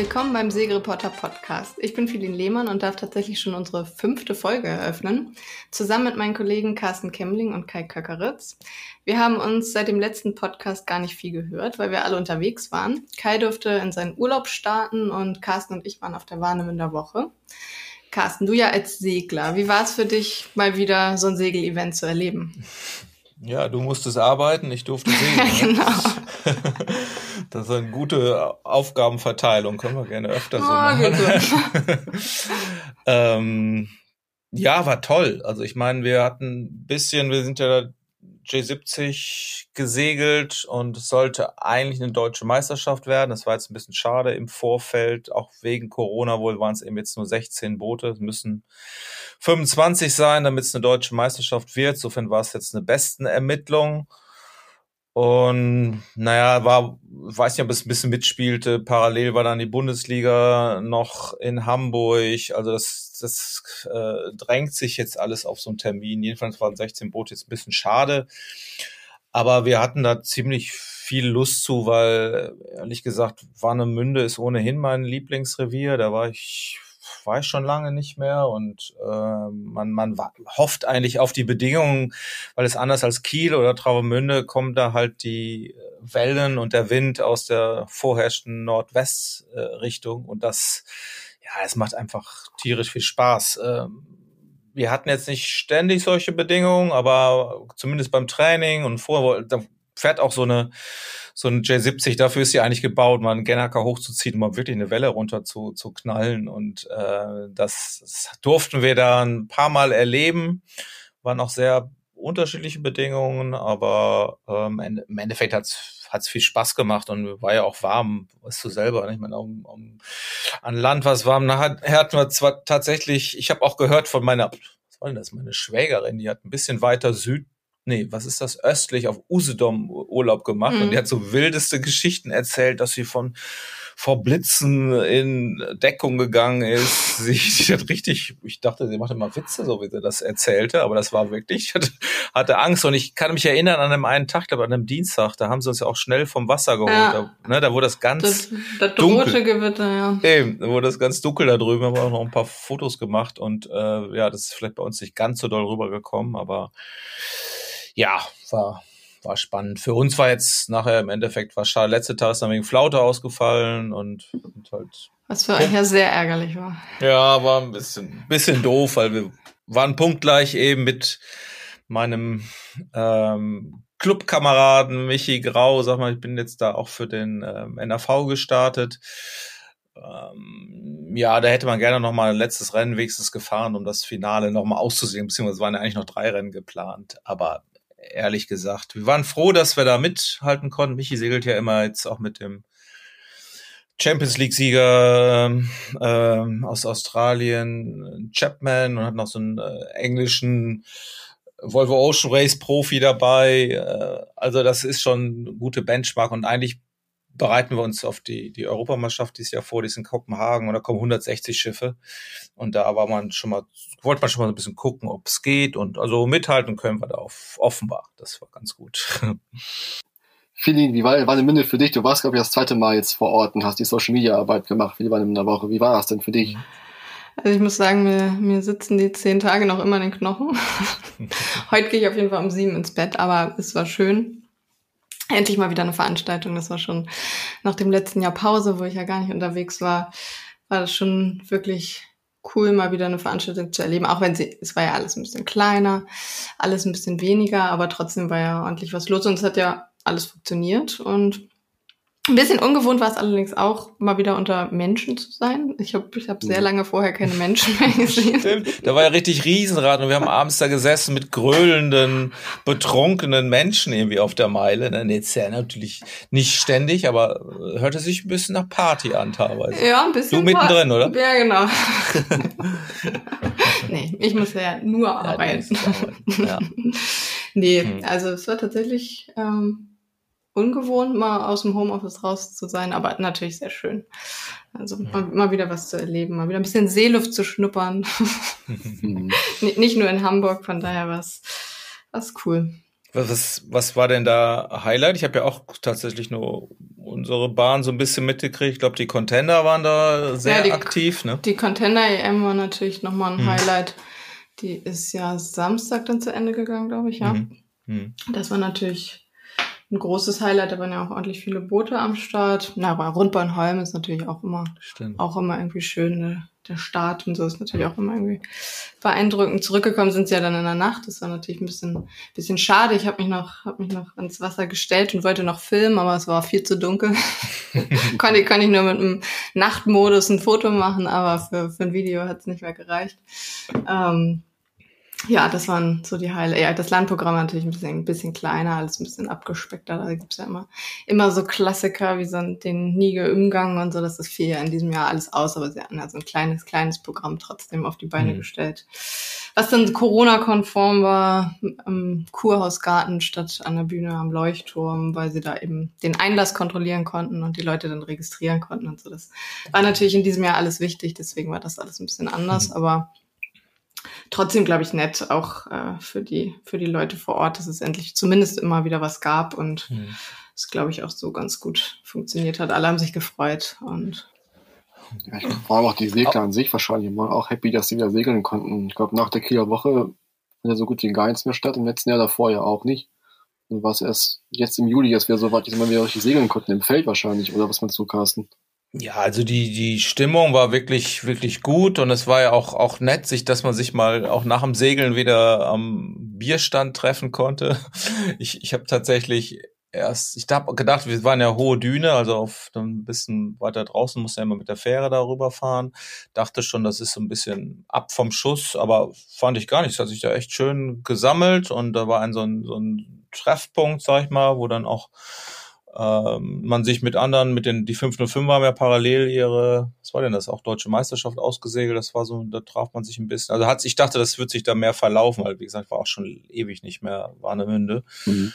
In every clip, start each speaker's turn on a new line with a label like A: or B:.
A: willkommen beim Segelreporter Podcast. Ich bin Philin Lehmann und darf tatsächlich schon unsere fünfte Folge eröffnen, zusammen mit meinen Kollegen Carsten Kemmling und Kai Köckeritz. Wir haben uns seit dem letzten Podcast gar nicht viel gehört, weil wir alle unterwegs waren. Kai durfte in seinen Urlaub starten und Carsten und ich waren auf der Warnemünder Woche. Carsten, du ja als Segler, wie war es für dich, mal wieder so ein Segelevent zu erleben?
B: Ja, du musstest arbeiten, ich durfte segeln.
A: genau.
B: Das ist eine gute Aufgabenverteilung, können wir gerne öfter so
A: Oh,
B: machen. ähm, ja, war toll. Also ich meine, wir hatten ein bisschen, wir sind ja J70 gesegelt und es sollte eigentlich eine deutsche Meisterschaft werden. Das war jetzt ein bisschen schade im Vorfeld, auch wegen Corona wohl waren es eben jetzt nur 16 Boote. Müssen 25 sein, damit es eine deutsche Meisterschaft wird. Insofern war es jetzt eine besten Ermittlung. Und naja, war, weiß nicht, ob es ein bisschen mitspielte. Parallel war dann die Bundesliga noch in Hamburg. Also das, das äh, drängt sich jetzt alles auf so einen Termin. Jedenfalls waren 16 Boote jetzt ein bisschen schade. Aber wir hatten da ziemlich viel Lust zu, weil ehrlich gesagt, Warnemünde ist ohnehin mein Lieblingsrevier. Da war ich ich schon lange nicht mehr und äh, man, man hofft eigentlich auf die Bedingungen, weil es anders als Kiel oder Travemünde kommen da halt die Wellen und der Wind aus der vorherrschenden Nordwestrichtung und das, ja, es macht einfach tierisch viel Spaß. Ähm, wir hatten jetzt nicht ständig solche Bedingungen, aber zumindest beim Training und vorher, da fährt auch so eine so ein J70, dafür ist sie eigentlich gebaut, mal einen Gennaker hochzuziehen, mal wirklich eine Welle runter zu, zu knallen. Und äh, das, das durften wir da ein paar Mal erleben. Waren auch sehr unterschiedliche Bedingungen, aber ähm, im Endeffekt hat's hat's viel Spaß gemacht und war ja auch warm, weißt du selber. ne? Ich meine, um, um, an Land was warm. Na, hat- hatten wir zwar tatsächlich, ich habe auch gehört von meiner, was war denn das, meine Schwägerin, die hat ein bisschen weiter Süd, nee, was ist das, östlich auf Usedom Urlaub gemacht
A: Mhm.
B: und die hat so wildeste Geschichten erzählt, dass sie von vor Blitzen in Deckung gegangen ist. Sie, sie hat richtig, ich dachte, sie machte mal Witze, so wie sie das erzählte, aber das war wirklich, ich hatte, hatte Angst und ich kann mich erinnern an einem einen Tag, glaube an einem Dienstag, da haben sie uns ja auch schnell vom Wasser geholt.
A: Ja.
B: Da, ne, da wurde das ganz
A: Das, das
B: dunkel.
A: Gewitter, ja.
B: Eben, da wurde das ganz dunkel da drüben, haben wir auch noch ein paar Fotos gemacht und äh, ja, das ist vielleicht bei uns nicht ganz so doll rübergekommen, aber ja, war, war spannend. Für uns war jetzt nachher im Endeffekt war schade. Letzte Tag ist dann wegen Flaute ausgefallen und, und halt,
A: Was für euch ja sehr ärgerlich war.
B: ja, war ein bisschen, bisschen doof, weil wir waren punktgleich eben mit meinem ähm, Clubkameraden Michi Grau, sag mal, ich bin jetzt da auch für den ähm, NAV gestartet. Ähm, ja, da hätte man gerne noch mal ein letztes Rennen wenigstens gefahren, um das Finale noch mal auszusehen, beziehungsweise waren ja eigentlich noch drei Rennen geplant. Aber ehrlich gesagt, wir waren froh, dass wir da mithalten konnten. Michi segelt ja immer jetzt auch mit dem Champions League-Sieger ähm, ähm, aus Australien, Chapman, und hat noch so einen äh, englischen Volvo Ocean Race Profi dabei. Äh, also das ist schon eine gute Benchmark und eigentlich bereiten wir uns auf die, die Europameisterschaft dieses Jahr vor, die ist in Kopenhagen und da kommen 160 Schiffe und da war man schon mal, wollte man schon mal so ein bisschen gucken, ob es geht und also mithalten können wir da auf, offenbar. Das war ganz gut.
C: Philly, wie war Warnemünde für dich? Du warst, glaube ich, das zweite Mal jetzt vor Ort und hast die Social Media Arbeit gemacht für die Warnemünder Woche. Wie war das denn für dich?
A: Also ich muss sagen, mir, mir sitzen die zehn Tage noch immer in den Knochen. Heute gehe ich auf jeden Fall um sieben ins Bett, aber es war schön. Endlich mal wieder eine Veranstaltung. Das war schon nach dem letzten Jahr Pause, wo ich ja gar nicht unterwegs war, war das schon wirklich cool, mal wieder eine Veranstaltung zu erleben. Auch wenn sie, es war ja alles ein bisschen kleiner, alles ein bisschen weniger, aber trotzdem war ja ordentlich was los und es hat ja alles funktioniert und ein bisschen ungewohnt war es allerdings auch, mal wieder unter Menschen zu sein. Ich habe ich hab sehr lange vorher keine Menschen mehr gesehen.
B: Stimmt. Da war ja richtig Riesenrad und wir haben abends da gesessen mit gröhlenden, betrunkenen Menschen irgendwie auf der Meile. Ne, Jetzt ja natürlich nicht ständig, aber äh, hörte sich ein bisschen nach Party an teilweise.
A: Ja, ein bisschen.
B: Du mittendrin, oder?
A: Ja, genau. nee, ich muss ja nur arbeiten.
B: Ja.
A: nee,
B: Hm.
A: also es war tatsächlich ähm, ungewohnt, mal aus dem Homeoffice raus zu sein, aber natürlich sehr schön. Also mal, mal wieder was zu erleben, mal wieder ein bisschen Seeluft zu schnuppern. Nicht nur in Hamburg, von daher war es was cool.
B: Was, was war denn da Highlight? Ich habe ja auch tatsächlich nur unsere Bahn so ein bisschen mitgekriegt. Ich glaube, die Contender waren da sehr ja,
A: die,
B: aktiv. Ne?
A: Die Contender EM war natürlich nochmal ein hm. Highlight. Die ist ja Samstag dann zu Ende gegangen, glaube ich, ja. Hm. Hm. Das war natürlich ein großes Highlight, da waren ja auch ordentlich viele Boote am Start. Na, aber Rundbahnholm ist natürlich auch immer, Stimmt. auch immer irgendwie schön. Ne? Der Start und so ist natürlich auch immer irgendwie beeindruckend. Zurückgekommen sind sie ja dann in der Nacht. Das war natürlich ein bisschen, bisschen schade. Ich habe mich noch, habe mich noch ans Wasser gestellt und wollte noch filmen, aber es war viel zu dunkel. konnte, konnte ich nur mit einem Nachtmodus ein Foto machen, aber für, für ein Video hat es nicht mehr gereicht. Ähm, ja, das waren so die Highlights. Ja, das Landprogramm natürlich ein bisschen, ein bisschen kleiner, alles ein bisschen abgespeckter. Da gibt's ja immer, immer so Klassiker wie so den Nige Umgang und so. Das ist viel ja in diesem Jahr alles aus, aber sie hatten ja so ein kleines, kleines Programm trotzdem auf die Beine mhm. gestellt. Was dann Corona-konform war, im Kurhausgarten statt an der Bühne am Leuchtturm, weil sie da eben den Einlass kontrollieren konnten und die Leute dann registrieren konnten und so. Das war natürlich in diesem Jahr alles wichtig, deswegen war das alles ein bisschen anders, mhm. aber trotzdem, glaube ich, nett, auch äh, für, die, für die Leute vor Ort, dass es endlich zumindest immer wieder was gab und mhm. es, glaube ich, auch so ganz gut funktioniert hat. Alle haben sich gefreut und
C: ja, ich vor allem auch die Segler an sich wahrscheinlich waren auch happy, dass sie wieder segeln konnten. Ich glaube, nach der Kieler Woche fand ja so gut wie gar nichts mehr statt, im letzten Jahr davor ja auch nicht. Und war es erst jetzt im Juli, dass wir so weit, dass wir wieder richtig segeln konnten, im Feld wahrscheinlich, oder was meinst du, Carsten?
B: Ja, also die, die Stimmung war wirklich, wirklich gut und es war ja auch, auch nett, sich, dass man sich mal auch nach dem Segeln wieder am Bierstand treffen konnte. Ich, ich habe tatsächlich erst, ich habe gedacht, wir waren ja hohe Düne, also auf ein bisschen weiter draußen, musste ja immer mit der Fähre darüber fahren. Dachte schon, das ist so ein bisschen ab vom Schuss, aber fand ich gar nicht. Es hat sich da echt schön gesammelt und da war ein so ein, so ein Treffpunkt, sag ich mal, wo dann auch ähm, man sich mit anderen, mit den, die 505 haben ja parallel ihre, was war denn das, auch deutsche Meisterschaft ausgesegelt, das war so, da traf man sich ein bisschen. Also hat, ich dachte, das wird sich da mehr verlaufen, weil wie gesagt, war auch schon ewig nicht mehr Warnemünde. Mhm.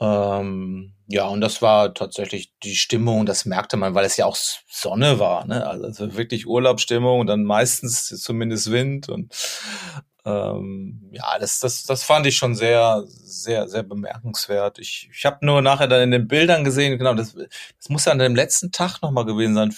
B: Ähm, ja, und das war tatsächlich die Stimmung, das merkte man, weil es ja auch Sonne war, ne? Also wirklich Urlaubsstimmung und dann meistens zumindest Wind und ähm, ja, das, das, das fand ich schon sehr, sehr, sehr bemerkenswert. Ich, ich habe nur nachher dann in den Bildern gesehen, genau, das, das muss ja an dem letzten Tag nochmal gewesen sein,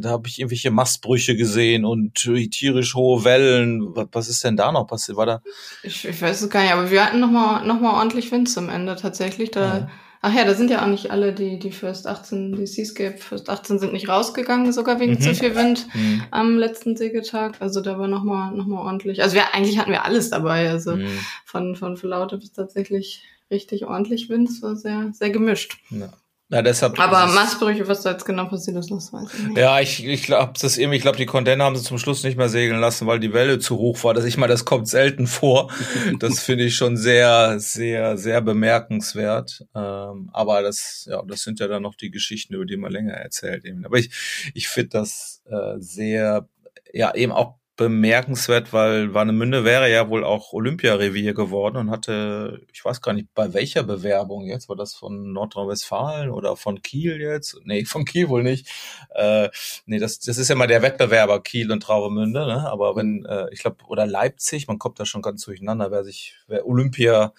B: da habe ich irgendwelche Mastbrüche gesehen und tierisch hohe Wellen. Was, was ist denn da noch passiert? War da?
A: Ich, ich weiß es gar nicht, aber wir hatten nochmal noch mal ordentlich Wind zum Ende tatsächlich. Da ja Ach ja, da sind ja auch nicht alle, die, die First 18, die Seascape First 18 sind nicht rausgegangen, sogar wegen mhm. zu viel Wind mhm. am letzten Segeltag. Also da war nochmal noch mal ordentlich. Also wir, eigentlich hatten wir alles dabei. Also mhm. von, von Laute bis tatsächlich richtig ordentlich Wind. Es war sehr, sehr gemischt. Ja. Ja, deshalb. Aber Massbrüche, was da jetzt genau passiert ist, das weiß ich nicht.
B: Ja, ich, ich glaube, das irgendwie, ich glaube, die Container haben sie zum Schluss nicht mehr segeln lassen, weil die Welle zu hoch war. Das ich mal, das kommt selten vor. das finde ich schon sehr, sehr, sehr bemerkenswert. Ähm, aber das, ja, das sind ja dann noch die Geschichten, über die man länger erzählt eben. Aber ich, ich finde das äh, sehr, ja, eben auch bemerkenswert, weil Warnemünde wäre ja wohl auch Olympiarevier geworden und hatte, ich weiß gar nicht, bei welcher Bewerbung jetzt, war das von Nordrhein-Westfalen oder von Kiel jetzt? Nee, von Kiel wohl nicht. Äh, nee, das, das ist ja mal der Wettbewerber Kiel und Travemünde, ne? aber wenn, äh, ich glaube, oder Leipzig, man kommt da schon ganz durcheinander, wer sich, wer Olympia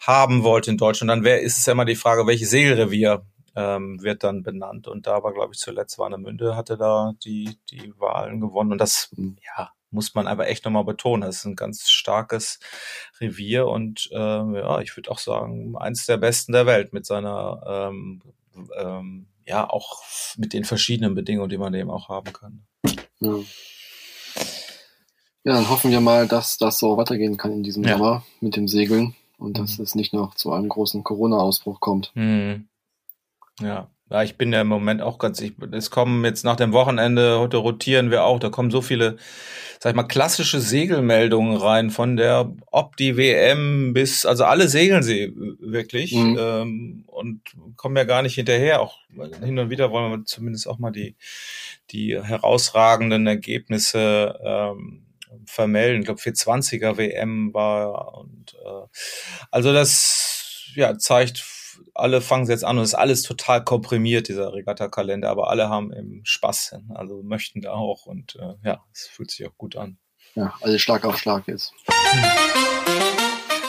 B: haben wollte in Deutschland, dann wäre, ist es ja immer die Frage, welches Segelrevier ähm, wird dann benannt. Und da war, glaube ich, zuletzt Warnemünde hatte da die, die Wahlen gewonnen. Und das, ja, muss man aber echt nochmal betonen. Das ist ein ganz starkes Revier und äh, ja, ich würde auch sagen, eins der besten der Welt mit seiner, ähm, ähm, ja, auch mit den verschiedenen Bedingungen, die man eben auch haben kann.
C: Ja. ja, dann hoffen wir mal, dass das so weitergehen kann in diesem ja. Sommer mit dem Segeln und dass mhm. es nicht noch zu einem großen Corona-Ausbruch kommt.
B: Mhm. Ja. Ja, ich bin ja im Moment auch ganz, ich, es kommen jetzt nach dem Wochenende, heute rotieren wir auch, da kommen so viele, sag ich mal, klassische Segelmeldungen rein, von der, ob die WM bis, also alle segeln sie wirklich, mhm. ähm, und kommen ja gar nicht hinterher, auch hin und wieder wollen wir zumindest auch mal die, die herausragenden Ergebnisse, ähm, vermelden. Ich glaube, 420er WM war und äh, also das ja zeigt alle fangen jetzt an und es ist alles total komprimiert, dieser Regatta-Kalender, aber alle haben eben Spaß, also möchten da auch und äh, ja, es fühlt sich auch gut an.
C: Ja, alles Schlag auf Schlag jetzt.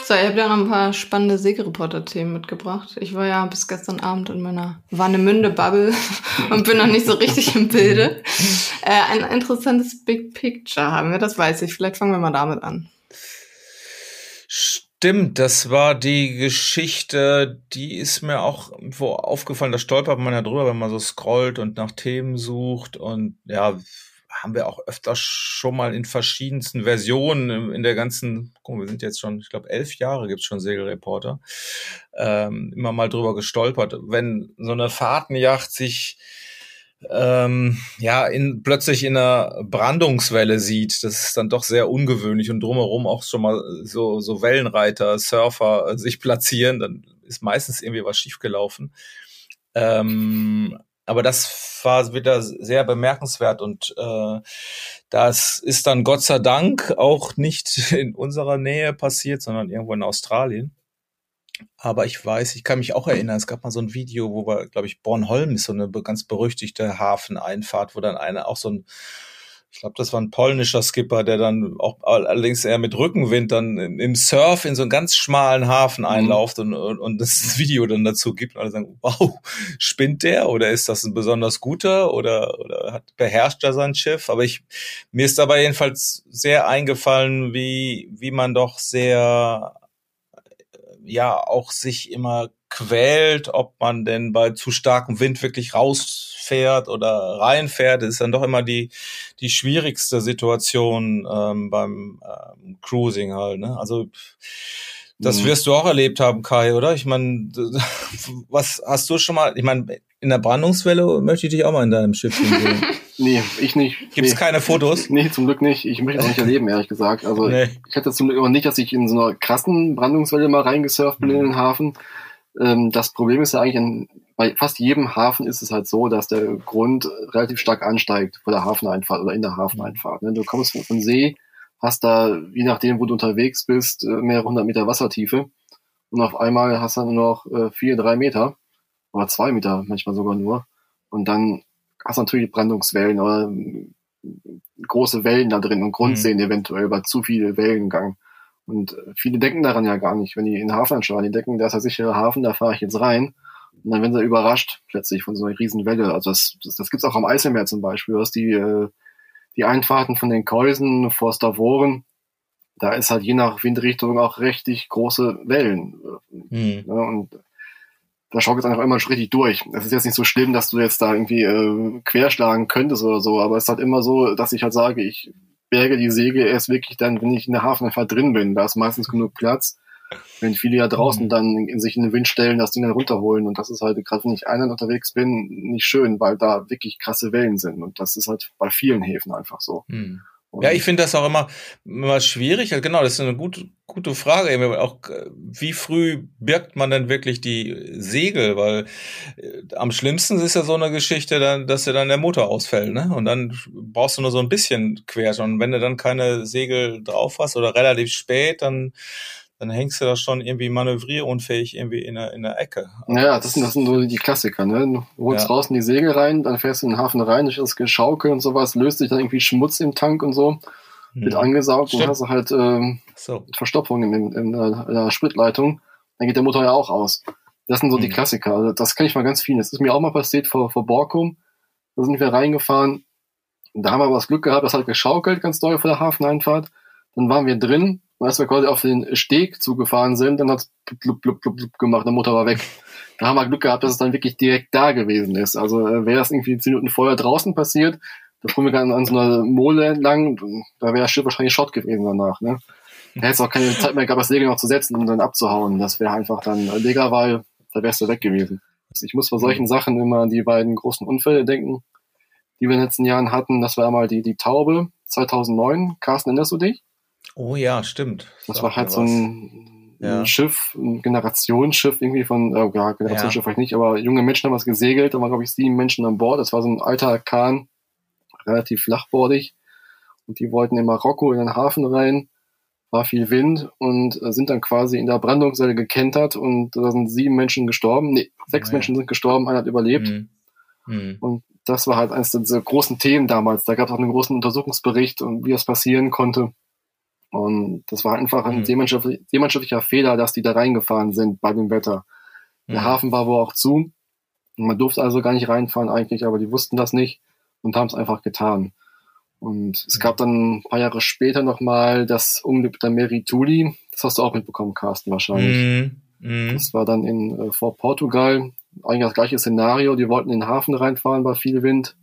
A: So, ich habe ja noch ein paar spannende Segelreporter-Themen mitgebracht. Ich war ja bis gestern Abend in meiner Warnemünde-Bubble und bin noch nicht so richtig im Bilde. Äh, ein interessantes Big Picture haben wir, das weiß ich. Vielleicht fangen wir mal damit an.
B: Stimmt, das war die Geschichte, die ist mir auch wo aufgefallen, da stolpert man ja drüber, wenn man so scrollt und nach Themen sucht und ja, haben wir auch öfter schon mal in verschiedensten Versionen in der ganzen, guck, wir sind jetzt schon, ich glaube, elf Jahre gibt's schon Segelreporter, ähm, immer mal drüber gestolpert. Wenn so eine Fahrtenjacht sich ähm, ja in, plötzlich in einer Brandungswelle sieht, das ist dann doch sehr ungewöhnlich und drumherum auch schon mal so, so Wellenreiter, Surfer äh, sich platzieren, dann ist meistens irgendwie was schiefgelaufen. Ähm, aber das war wieder sehr bemerkenswert und äh, das ist dann Gott sei Dank auch nicht in unserer Nähe passiert, sondern irgendwo in Australien. Aber ich weiß, ich kann mich auch erinnern, es gab mal so ein Video, wo wir, glaube ich, Bornholm ist so eine ganz berüchtigte Hafeneinfahrt, wo dann eine auch so ein ich glaube, das war ein polnischer Skipper, der dann auch allerdings eher mit Rückenwind dann im Surf in so einen ganz schmalen Hafen mhm. einlauft und, und, und das Video dann dazu gibt und alle sagen, wow, spinnt der oder ist das ein besonders guter oder, oder hat beherrscht er sein Schiff? Aber ich, mir ist dabei jedenfalls sehr eingefallen, wie, wie man doch sehr, ja, auch sich immer quält, ob man denn bei zu starkem Wind wirklich rausfährt oder reinfährt, ist dann doch immer die, die schwierigste Situation ähm, beim ähm, Cruising halt. Ne? Also das mhm. wirst du auch erlebt haben, Kai, oder? Ich meine, was hast du schon mal, ich meine, in der Brandungswelle möchte ich dich auch mal in deinem Schiff sehen.
C: nee, ich nicht.
B: Gibt's
C: nee.
B: keine Fotos?
C: Nee, zum Glück nicht. Ich möchte auch nicht erleben, ehrlich gesagt. Also nee. ich hatte zum Glück immer nicht, dass ich in so einer krassen Brandungswelle mal reingesurft bin mhm. in den Hafen. Ähm, das Problem ist ja eigentlich, in, bei fast jedem Hafen ist es halt so, dass der Grund relativ stark ansteigt vor der Hafeneinfahrt oder in der Hafeneinfahrt. Ne? Du kommst von, von See, hast da, je nachdem, wo du unterwegs bist, äh, mehrere hundert Meter Wassertiefe und auf einmal hast du nur noch äh, vier, drei Meter oder zwei Meter manchmal sogar nur und dann hast du natürlich Brandungswellen oder äh, große Wellen da drin und Grundseen mhm. eventuell bei zu viel Wellengang. Und äh, viele denken daran ja gar nicht, wenn die in den Hafen anschauen. Die denken, da ist der sichere Hafen, da fahre ich jetzt rein. Und dann werden sie überrascht plötzlich von so einer riesen Welle. Also das, das, das gibt's auch am Eiselmeer zum Beispiel. Du hast die, äh, die Einfahrten von den Käusen vor Stavoren. Da ist halt je nach Windrichtung auch richtig große Wellen. Mhm. Ja, und da schaukelt es einfach immer schon richtig durch. Es ist jetzt nicht so schlimm, dass du jetzt da irgendwie äh, querschlagen könntest oder so, aber es ist halt immer so, dass ich halt sage, ich berge die Segel erst wirklich dann, wenn ich in der Hafeneinfahrt drin bin. Da ist meistens genug Platz. Wenn viele ja draußen mhm. dann in sich in den Wind stellen, das Ding dann runterholen. Und das ist halt, gerade wenn ich einen unterwegs bin, nicht schön, weil da wirklich krasse Wellen sind. Und das ist halt bei vielen Häfen einfach so. Mhm.
B: Und ja, ich finde das auch immer, immer schwierig. Genau, das ist eine gute, gute Frage. Auch wie früh birgt man denn wirklich die Segel? Weil äh, am schlimmsten ist ja so eine Geschichte, dann, dass dir dann der Motor ausfällt, ne? Und dann brauchst du nur so ein bisschen quer. Und wenn du dann keine Segel drauf hast oder relativ spät, dann dann hängst du da schon irgendwie manövrierunfähig irgendwie in der, in der Ecke.
C: Ja, das sind, das sind so die Klassiker, ne? Du holst ja. draußen die Segel rein, dann fährst du in den Hafen rein, durch das Geschaukel und sowas, löst sich dann irgendwie Schmutz im Tank und so, hm. wird angesaugt Stimmt. und hast du halt ähm, so. Verstopfung in, in, in, der, in, der, Spritleitung, dann geht der Motor ja auch aus. Das sind so hm. die Klassiker. Also das kenne ich mal ganz viel. Das ist mir auch mal passiert vor, vor Borkum. Da sind wir reingefahren. Da haben wir aber das Glück gehabt, das hat geschaukelt ganz doll vor der Hafeneinfahrt. Dann waren wir drin und als wir quasi auf den Steg zugefahren sind, dann hat es blub, blub, blub, blub gemacht, der Motor war weg. Da haben wir Glück gehabt, dass es dann wirklich direkt da gewesen ist. Also äh, wäre das irgendwie zehn Minuten vorher draußen passiert, da fuhren wir dann an so einer Mole entlang, da wäre das Schiff wahrscheinlich Schott gewesen danach. Ne? Da hätte es auch keine Zeit mehr gehabt, das Segel noch zu setzen und dann abzuhauen. Das wäre einfach dann Legerwahl, da wärst du weg gewesen. Ich muss bei solchen Sachen immer an die beiden großen Unfälle denken, die wir in den letzten Jahren hatten. Das war einmal die, die Taube 2009. Carsten, erinnerst du dich?
B: Oh ja, stimmt.
C: Das, das war halt so ein, ja. ein, Schiff, ein Generationsschiff irgendwie von, oh ja, Generationsschiff ja. vielleicht nicht, aber junge Menschen haben was gesegelt, da waren glaube ich sieben Menschen an Bord. Das war so ein alter Kahn, relativ flachbordig. Und die wollten in Marokko in den Hafen rein, war viel Wind und äh, sind dann quasi in der Brandungswelle gekentert und da sind sieben Menschen gestorben. Nee, sechs oh, ja. Menschen sind gestorben, einer hat überlebt. Mhm. Mhm. Und das war halt eines der großen Themen damals. Da gab es auch einen großen Untersuchungsbericht und wie das passieren konnte. Und das war einfach ein mhm. seemannschaftlicher Fehler, dass die da reingefahren sind bei dem Wetter. Der mhm. Hafen war wohl auch zu. Man durfte also gar nicht reinfahren eigentlich, aber die wussten das nicht und haben es einfach getan. Und es gab dann ein paar Jahre später nochmal das Unglück der Merituli. Das hast du auch mitbekommen, Carsten, wahrscheinlich. Mm, mm. Das war dann in, äh, vor Portugal. Eigentlich das gleiche Szenario. Die wollten in den Hafen reinfahren bei viel Wind.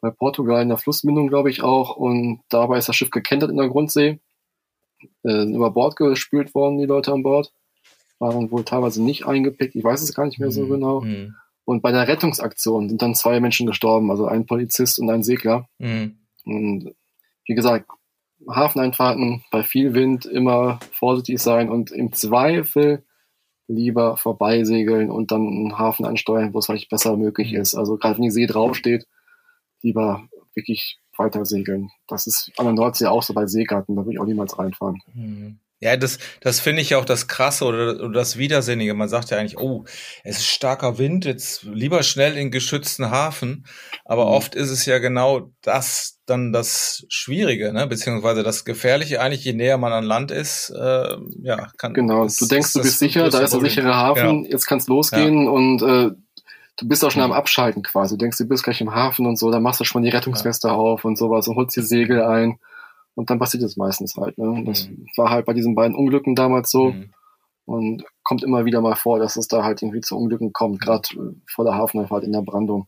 C: Bei Portugal in der Flussmündung, glaube ich, auch. Und dabei ist das Schiff gekentert in der Grundsee. Äh, über Bord gespült worden, die Leute an Bord. Waren wohl teilweise nicht eingepickt. Ich weiß es gar nicht mehr so mm, genau. Mm. Und bei der Rettungsaktion sind dann zwei Menschen gestorben, also ein Polizist und ein Segler. Mhm. Und wie gesagt, Hafeneinfahrten bei viel Wind immer vorsichtig sein und im Zweifel lieber vorbeisegeln und dann einen Hafen ansteuern, wo es vielleicht besser möglich mhm. ist. Also gerade wenn die See draufsteht, lieber wirklich weiter segeln. Das ist an der Nordsee auch so bei Seegarten, da würde ich auch niemals reinfahren.
B: Mhm. Ja, das, das finde ich auch das Krasse oder, oder das Widersinnige. Man sagt ja eigentlich, oh, es ist starker Wind, jetzt lieber schnell in geschützten Hafen. Aber mhm. oft ist es ja genau das dann das Schwierige, ne? beziehungsweise das Gefährliche. Eigentlich, je näher man an Land ist, äh, ja, kann.
C: Genau,
B: das,
C: du denkst, du bist sicher, da ist der sichere Hafen, ja. jetzt kannst losgehen ja. und äh, du bist auch schon am mhm. Abschalten quasi. Du denkst, du bist gleich im Hafen und so, dann machst du schon die Rettungsweste ja. auf und sowas und holst die Segel ein. Und dann passiert es meistens halt. Ne? Das mhm. war halt bei diesen beiden Unglücken damals so. Mhm. Und kommt immer wieder mal vor, dass es da halt irgendwie zu Unglücken kommt, gerade äh, vor der Hafeneinfahrt in der Brandung.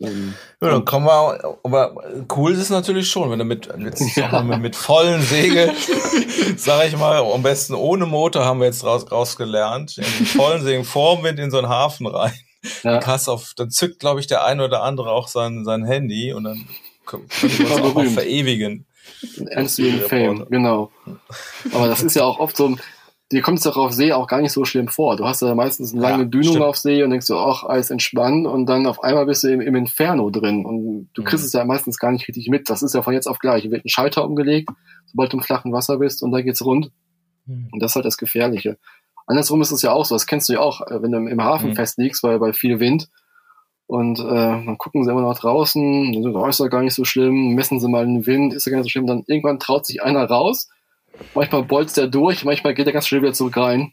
B: Ähm, ja, dann kommen wir, aber cool ist es natürlich schon, wenn du mit, jetzt, ja. mit, mit vollen Segeln, sag ich mal, am besten ohne Motor haben wir jetzt raus, rausgelernt, in vollen Segeln vorm Wind in so einen Hafen rein. Ja. Dann, auf, dann zückt, glaube ich, der eine oder andere auch sein, sein Handy und dann können wir uns auch, auch verewigen.
C: Ernst Fame, genau. Aber das ist ja auch oft so, dir kommt es doch auf See auch gar nicht so schlimm vor. Du hast ja meistens eine lange ja, Dünung stimmt. auf See und denkst so, ach, alles entspannt und dann auf einmal bist du im, im Inferno drin und du kriegst mhm. es ja meistens gar nicht richtig mit. Das ist ja von jetzt auf gleich. Hier wird ein Schalter umgelegt, sobald du im flachen Wasser bist und da geht's rund. Mhm. Und das ist halt das Gefährliche. Andersrum ist es ja auch so, das kennst du ja auch, äh, wenn du im Hafen mhm. festliegst, weil bei viel Wind und äh, dann gucken sie immer noch draußen, dann oh, ist doch gar nicht so schlimm, messen sie mal den Wind, ist ja gar nicht so schlimm. Dann irgendwann traut sich einer raus, manchmal bolzt er durch, manchmal geht er ganz schnell wieder zurück rein.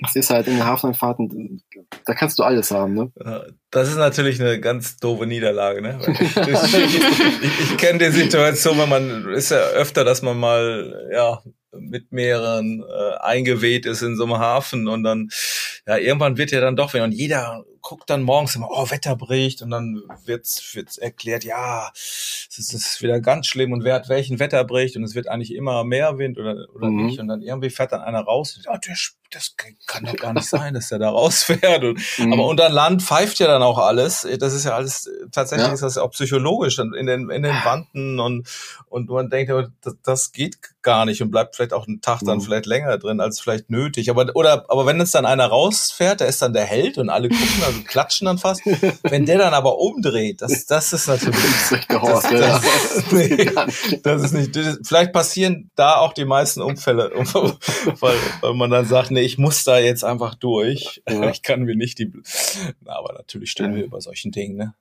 C: Das ist halt in den Hafenfahrten, da kannst du alles haben, ne?
B: Das ist natürlich eine ganz doofe Niederlage, ne? ich, ich, ich kenne die Situation, wenn man ist ja öfter, dass man mal ja mit mehreren äh, eingeweht ist in so einem Hafen und dann ja irgendwann wird ja dann doch wenn und jeder guckt dann morgens immer, oh, Wetterbericht und dann wird's, wird's erklärt, ja, es ist, ist wieder ganz schlimm und wer hat welchen Wetterbericht und es wird eigentlich immer mehr Wind oder, oder mhm. nicht und dann irgendwie fährt dann einer raus und, oh, das, das kann doch gar nicht sein, dass der da rausfährt und, mhm. aber unter Land pfeift ja dann auch alles, das ist ja alles, tatsächlich ja. ist das ja auch psychologisch in den, in den Wanden und, und man denkt, das, das geht gar nicht und bleibt vielleicht auch einen Tag dann mhm. vielleicht länger drin als vielleicht nötig, aber, oder, aber wenn es dann einer rausfährt, der ist dann der Held und alle gucken also klatschen dann fast. Wenn der dann aber umdreht, das, das ist natürlich. das, das, das, nee, das ist nicht. Vielleicht passieren da auch die meisten Unfälle, weil, weil man dann sagt, nee, ich muss da jetzt einfach durch. Ja. Ich kann mir nicht die. Na, aber natürlich stehen wir über solchen Dingen, ne?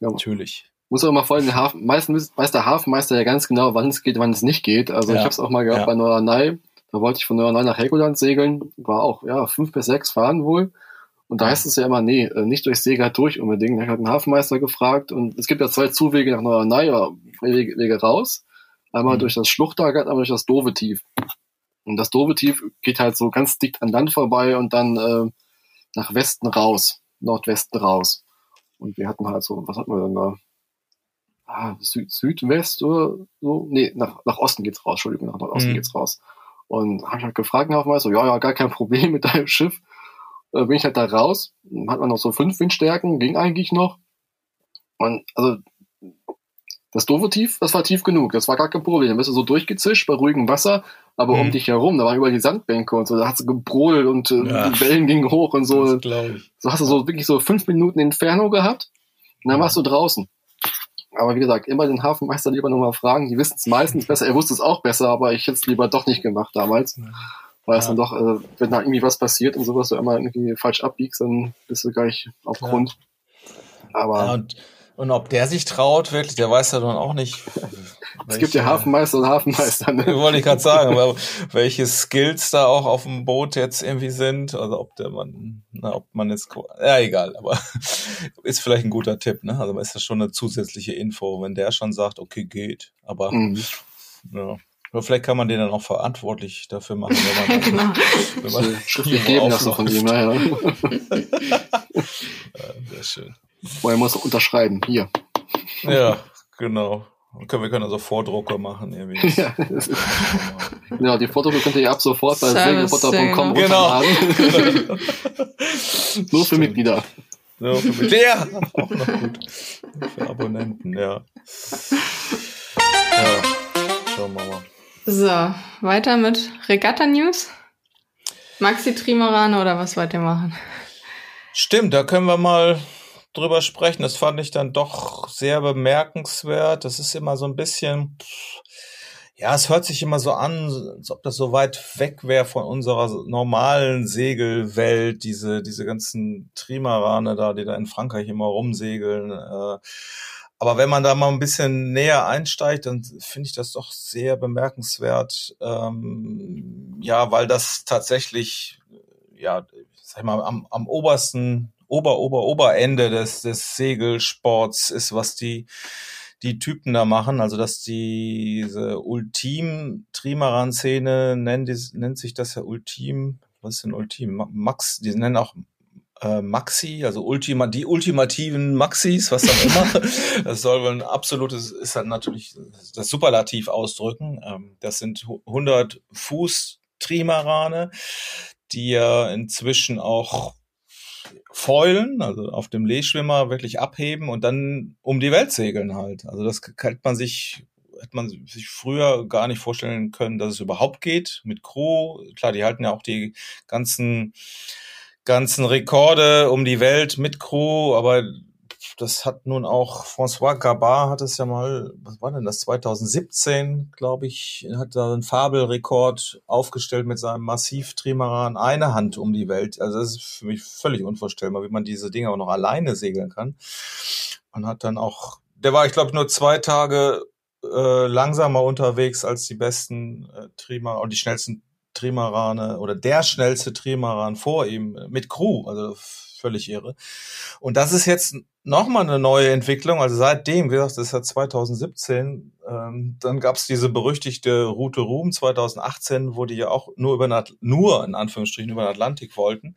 B: Ja. Natürlich
C: muss auch mal vor allem Hafen, meistens weiß der Hafenmeister ja ganz genau, wann es geht, wann es nicht geht. Also ich habe es auch mal gehabt bei Norderney. Da wollte ich von Norderney nach Helgoland segeln. War auch, ja, fünf bis sechs fahren wohl. Und da heißt es ja immer, nee, äh, nicht durch Seegard durch unbedingt. Ich habe den Hafenmeister gefragt und es gibt ja zwei Zuwege nach Norderney Wege, Wege raus. Einmal mhm. durch das Schluchtergat, einmal durch das Dovetief. Und das Dovetief geht halt so ganz dicht an Land vorbei und dann äh, nach Westen raus, Nordwesten raus. Und wir hatten halt so, was hatten wir denn da? Ah, Süd Südwest oder so? Nee, nach, nach Osten geht's raus, Entschuldigung, nach Nordosten mhm. geht's raus. Und habe ich halt gefragt, Hafenmeister, ja, ja, gar kein Problem mit deinem Schiff äh, bin ich halt da raus. Hat man noch so fünf Windstärken, ging eigentlich noch. Und also das doofe Tief, das war tief genug, das war gar kein Problem. Dann bist du so durchgezischt bei ruhigem Wasser, aber mhm. um dich herum, da waren überall die Sandbänke und so, da hast du gebrodelt und äh, ja. die Wellen gingen hoch und so. So hast du so wirklich so fünf Minuten Inferno gehabt und dann warst du draußen. Aber wie gesagt, immer den Hafenmeister lieber nochmal fragen, die wissen es meistens besser, er wusste es auch besser, aber ich hätte es lieber doch nicht gemacht damals. Ja. Weil ja. es dann doch, äh, wenn da irgendwie was passiert und sowas, du immer irgendwie falsch abbiegst, dann bist du gleich auf Grund.
B: Aber. Ja, und, ob der sich traut, wirklich, der weiß ja dann auch nicht.
C: Es gibt ja Hafenmeister und Hafenmeister. Ne?
B: Wollte ich gerade sagen, welche Skills da auch auf dem Boot jetzt irgendwie sind. Also ob der man, na, ob man jetzt, ja egal, aber ist vielleicht ein guter Tipp. Ne? Also ist das schon eine zusätzliche Info, wenn der schon sagt, okay, geht. Aber mhm. ja. Oder vielleicht kann man den dann auch verantwortlich dafür machen, wenn man, genau. wenn man schriftlich geben lassen von ihm. Naja.
C: ja, sehr schön. Vorher muss unterschreiben. Hier.
B: Ja, genau. Können, wir können also Vordrucke machen. Irgendwie. Ja,
C: ja, die Vordrucke könnt ihr ab sofort bei segelbutter.com
B: genau.
C: Nur für Mitglieder.
B: Nur für Mitglieder. Ja, auch noch gut. Für Abonnenten, ja. Ja,
A: schauen wir mal. So, weiter mit Regatta-News. Maxi Trimarane oder was wollt ihr machen?
B: Stimmt, da können wir mal drüber sprechen. Das fand ich dann doch sehr bemerkenswert. Das ist immer so ein bisschen, ja, es hört sich immer so an, als ob das so weit weg wäre von unserer normalen Segelwelt, diese, diese ganzen Trimarane da, die da in Frankreich immer rumsegeln. Äh, aber wenn man da mal ein bisschen näher einsteigt, dann finde ich das doch sehr bemerkenswert. Ähm, ja, weil das tatsächlich, ja, sag ich mal, am, am obersten, ober, ober, oberende des, des Segelsports ist, was die, die Typen da machen. Also, dass diese Ultim-Trimaran-Szene nennt, nennt sich das ja Ultim, was ist denn Ultim? Max, die nennen auch äh, Maxi, also Ultima, die ultimativen Maxis, was dann immer. das soll wohl ein absolutes, ist dann natürlich das Superlativ ausdrücken. Ähm, das sind 100 Fuß Trimarane, die ja inzwischen auch foilen, also auf dem Leeschwimmer wirklich abheben und dann um die Welt segeln halt. Also das hätte man sich hätte man sich früher gar nicht vorstellen können, dass es überhaupt geht mit Crew. Klar, die halten ja auch die ganzen ganzen Rekorde um die Welt mit Crew, aber das hat nun auch François Gabard hat es ja mal, was war denn das, 2017, glaube ich, hat da einen Fabelrekord aufgestellt mit seinem Massiv-Trimaran, eine Hand um die Welt. Also das ist für mich völlig unvorstellbar, wie man diese Dinge auch noch alleine segeln kann. Man hat dann auch, der war, ich glaube, nur zwei Tage äh, langsamer unterwegs als die besten äh, Trimaran und die schnellsten Trimarane oder der schnellste Trimaran vor ihm mit Crew, also völlig irre. Und das ist jetzt nochmal eine neue Entwicklung. Also seitdem, wie gesagt, das ist ja 2017, ähm, dann gab es diese berüchtigte Route Ruhm 2018, wo die ja auch nur über nur in Anführungsstrichen über den Atlantik wollten.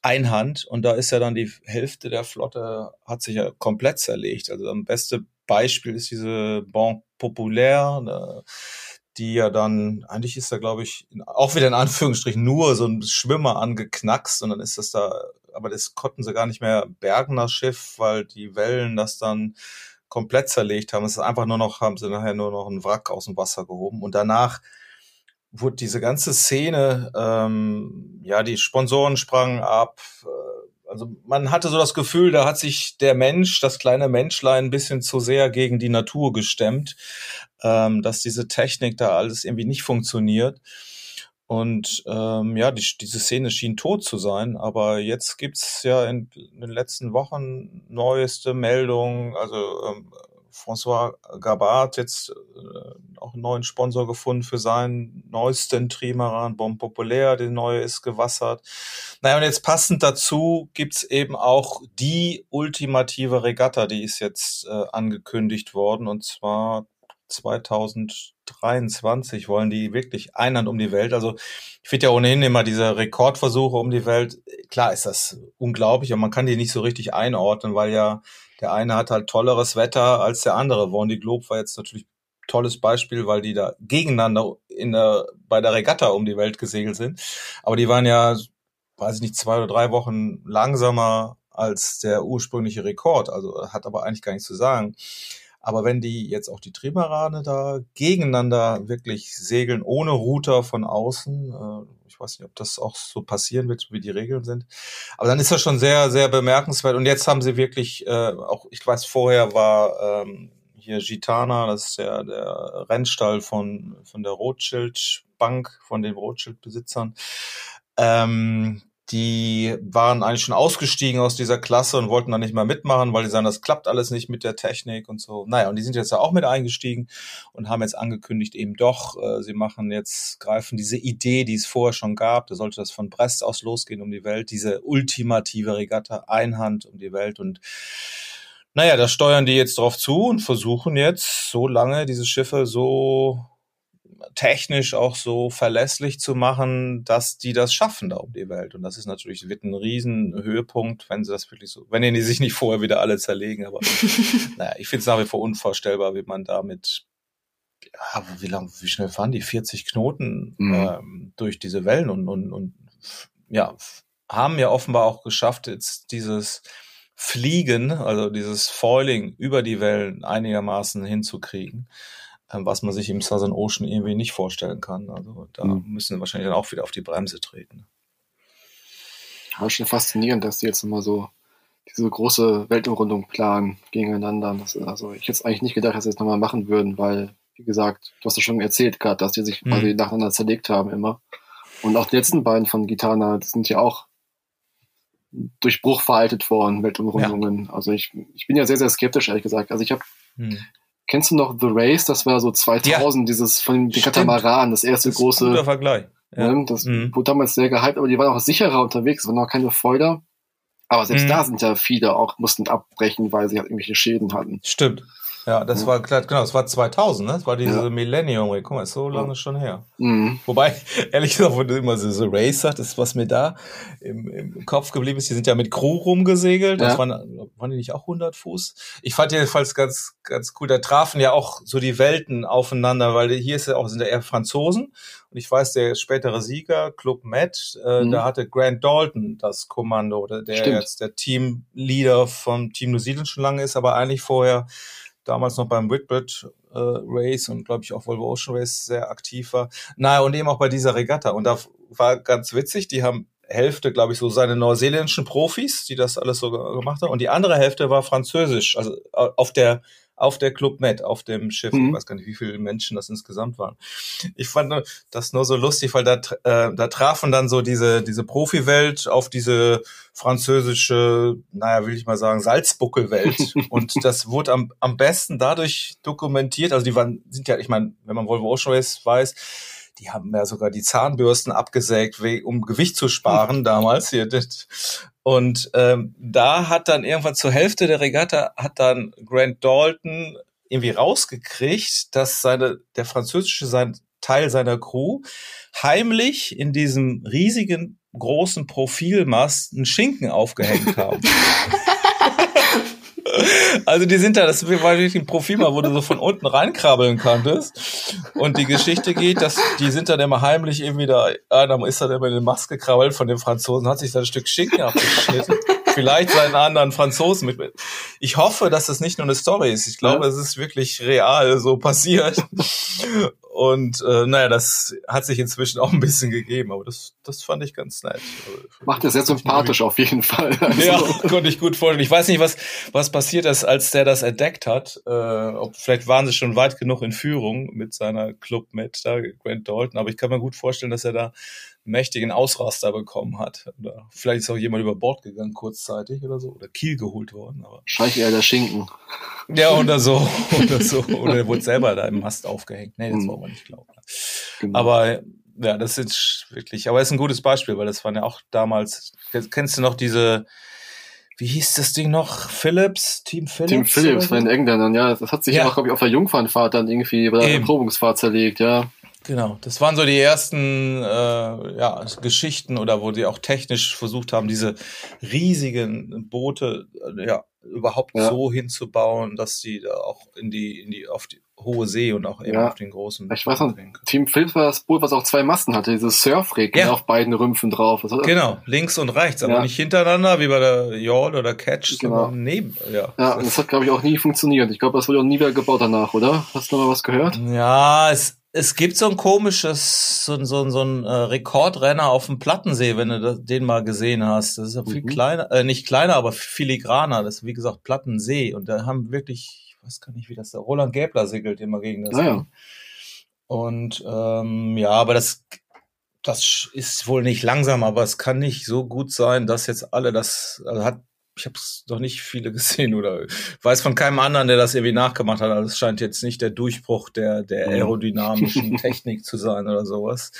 B: Einhand. Und da ist ja dann die Hälfte der Flotte hat sich ja komplett zerlegt. Also das beste Beispiel ist diese Banque Populaire. Äh, die ja dann, eigentlich ist da, glaube ich, auch wieder in Anführungsstrichen nur so ein Schwimmer angeknackst und dann ist das da, aber das konnten sie gar nicht mehr bergen, das Schiff, weil die Wellen das dann komplett zerlegt haben. Es ist einfach nur noch, haben sie nachher nur noch einen Wrack aus dem Wasser gehoben und danach wurde diese ganze Szene, ähm, ja, die Sponsoren sprangen ab, äh, also man hatte so das Gefühl, da hat sich der Mensch, das kleine Menschlein, ein bisschen zu sehr gegen die Natur gestemmt ähm, dass diese Technik da alles irgendwie nicht funktioniert. Und ähm, ja, die, diese Szene schien tot zu sein, aber jetzt gibt's ja in, in den letzten Wochen neueste Meldungen. Also ähm, François Gabard hat jetzt äh, auch einen neuen Sponsor gefunden für seinen neuesten Trimaran, Bon Populaire, der neue ist gewassert. Naja, und jetzt passend dazu gibt's eben auch die ultimative Regatta, die ist jetzt äh, angekündigt worden, und zwar 2023 wollen die wirklich Einhand um die Welt. Also ich finde ja ohnehin immer diese Rekordversuche um die Welt, klar ist das unglaublich, aber man kann die nicht so richtig einordnen, weil ja der eine hat halt tolleres Wetter als der andere. Wondi Globe war jetzt natürlich tolles Beispiel, weil die da gegeneinander in der, bei der Regatta um die Welt gesegelt sind. Aber die waren ja, weiß ich nicht, zwei oder drei Wochen langsamer als der ursprüngliche Rekord. Also hat aber eigentlich gar nichts zu sagen. Aber wenn die jetzt auch die Trimarane da gegeneinander wirklich segeln, ohne Router von außen, äh, ich weiß nicht, ob das auch so passieren wird, wie die Regeln sind. Aber dann ist das schon sehr, sehr bemerkenswert. Und jetzt haben sie wirklich, äh, auch ich weiß, vorher war ähm, hier Gitana, das ist der, der Rennstall von, von der Rothschild Bank, von den Rothschild-Besitzern. Ähm, die waren eigentlich schon ausgestiegen aus dieser Klasse und wollten dann nicht mehr mitmachen, weil die sagen, das klappt alles nicht mit der Technik und so. Naja, und die sind jetzt ja auch mit eingestiegen und haben jetzt angekündigt, eben doch, äh, sie machen jetzt, greifen diese Idee, die es vorher schon gab, da sollte das von Brest aus losgehen um die Welt, diese ultimative Regatta Einhand um die Welt und naja, da steuern die jetzt drauf zu und versuchen jetzt so lange diese Schiffe so technisch auch so verlässlich zu machen, dass die das schaffen da um die Welt. Und das ist natürlich, wird ein riesen Höhepunkt, wenn sie das wirklich so, wenn die sich nicht vorher wieder alle zerlegen. Aber naja, ich finde es nach wie vor unvorstellbar, wie man damit, ja, wie lang, wie schnell fahren die? 40 Knoten mhm. ähm, durch diese Wellen und, und, und ja, haben ja offenbar auch geschafft, jetzt dieses Fliegen, also dieses Foiling über die Wellen einigermaßen hinzukriegen. Ähm, was man sich im Southern Ocean irgendwie nicht vorstellen kann. Also da mhm. müssen wir wahrscheinlich dann auch wieder auf die Bremse treten.
C: Ja, schon faszinierend, dass die jetzt immer so diese große Weltumrundung planen gegeneinander. Das, also ich hätte eigentlich nicht gedacht, dass sie das nochmal machen würden, weil, wie gesagt, du hast ja schon erzählt gerade, dass die sich mhm. quasi nacheinander zerlegt haben immer. Und auch die letzten beiden von Gitana, die sind ja auch durch Bruch veraltet worden, Weltumrundungen. Ja. Also ich, ich bin ja sehr, sehr skeptisch, ehrlich gesagt. Also ich habe hm. Kennst du noch The Race? Das war so 2000, ja. dieses von den Katamaran, das erste das große.
B: Guter Vergleich.
C: Ja. Ne, das mhm. wurde damals sehr gehypt, aber die waren auch sicherer unterwegs, es waren auch keine Foiler. Aber selbst mhm. da sind ja viele auch, mussten abbrechen, weil sie halt irgendwelche Schäden hatten.
B: Stimmt. Ja, das ja. war klar, genau, das war 2000, ne? Das war diese ja. Millennium, guck mal, ist so lange ja. schon her. Mhm. Wobei, ehrlich gesagt, wenn du immer so, so Race sagst, das was mir da im, im Kopf geblieben ist, die sind ja mit Crew rumgesegelt, das waren, waren die nicht auch 100 Fuß? Ich fand jedenfalls ganz, ganz cool, da trafen ja auch so die Welten aufeinander, weil hier ist ja auch, sind ja eher Franzosen und ich weiß, der spätere Sieger, Club Med, äh, mhm. da hatte Grant Dalton das Kommando, der Stimmt. jetzt der Teamleader vom Team New Zealand schon lange ist, aber eigentlich vorher damals noch beim Whitbread äh, Race und glaube ich auch Volvo Ocean Race sehr aktiv war. Naja, und eben auch bei dieser Regatta. Und da war ganz witzig, die haben Hälfte, glaube ich, so seine neuseeländischen Profis, die das alles so gemacht haben. Und die andere Hälfte war französisch, also auf der auf der Club Med, auf dem Schiff. Mhm. Ich weiß gar nicht, wie viele Menschen das insgesamt waren. Ich fand das nur so lustig, weil da, äh, da trafen dann so diese, diese Profi-Welt auf diese französische, naja, will ich mal sagen, Salzbuckelwelt. Und das wurde am, am besten dadurch dokumentiert. Also die waren, sind ja, ich meine, wenn man Volvo Ocean Race weiß, die haben ja sogar die Zahnbürsten abgesägt, um Gewicht zu sparen damals. Hier. Und ähm, da hat dann irgendwann zur Hälfte der Regatta hat dann Grant Dalton irgendwie rausgekriegt, dass seine der französische sein Teil seiner Crew heimlich in diesem riesigen großen Profilmast einen Schinken aufgehängt haben. Also die sind da, das war wirklich ein Profil mal, wo du so von unten reinkrabbeln konntest. Und die Geschichte geht, dass die sind dann immer heimlich irgendwie da, einer ist dann immer in den Mast gekrabbelt von dem Franzosen, hat sich da ein Stück Schinken abgeschnitten. Vielleicht seinen anderen Franzosen mit. Ich hoffe, dass das nicht nur eine Story ist. Ich glaube, ja. es ist wirklich real so passiert. Und äh, naja, das hat sich inzwischen auch ein bisschen gegeben, aber das, das fand ich ganz nett.
C: Macht er sehr sympathisch auf jeden Fall.
B: Also. Ja, konnte ich gut vorstellen. Ich weiß nicht, was, was passiert ist, als der das entdeckt hat. Äh, ob, vielleicht waren sie schon weit genug in Führung mit seiner Club mit da, Grant Dalton, aber ich kann mir gut vorstellen, dass er da mächtigen Ausraster bekommen hat. Oder vielleicht ist auch jemand über Bord gegangen kurzzeitig oder so. Oder Kiel geholt worden. Aber
C: Wahrscheinlich eher der Schinken.
B: Ja, oder so. Oder so. Oder er wurde selber da im Mast aufgehängt. Nee, das mhm. wollen wir nicht glauben. Genau. Aber ja, das ist wirklich, aber es ist ein gutes Beispiel, weil das waren ja auch damals, kennst du noch diese, wie hieß das Ding noch? Philips? Team Philips?
C: Team Philips von den Engländern, ja. Das hat sich ja auch, glaube ich, auf der Jungfernfahrt dann irgendwie bei der Erprobungsfahrt zerlegt, ja.
B: Genau, das waren so die ersten äh, ja, Geschichten oder wo die auch technisch versucht haben, diese riesigen Boote äh, ja überhaupt ja. so hinzubauen, dass die da auch in die in die auf die hohe See und auch eben ja. auf den großen.
C: Ich weiß noch, Team Philips war das Boot, was auch zwei Masten hatte, dieses Surfrig ja. auf beiden Rümpfen drauf.
B: Genau, links und rechts, aber nicht hintereinander wie bei der Yawl oder Catch, genau. sondern neben. Ja,
C: ja und das hat glaube ich auch nie funktioniert. Ich glaube, das wurde auch nie wieder gebaut danach, oder? Hast du noch mal was gehört?
B: Ja, es es gibt so ein komisches, so, so, so ein äh, Rekordrenner auf dem Plattensee, wenn du das, den mal gesehen hast. Das ist ja viel mhm. kleiner, äh, nicht kleiner, aber filigraner. Das ist wie gesagt Plattensee. Und da haben wirklich, ich weiß gar nicht, wie das der Roland Gäbler segelt immer gegen das. Ah, ja. Und ähm, ja, aber das das ist wohl nicht langsam, aber es kann nicht so gut sein, dass jetzt alle das also hat. Ich habe es noch nicht viele gesehen oder weiß von keinem anderen, der das irgendwie nachgemacht hat. Also es scheint jetzt nicht der Durchbruch der der aerodynamischen Technik zu sein oder sowas.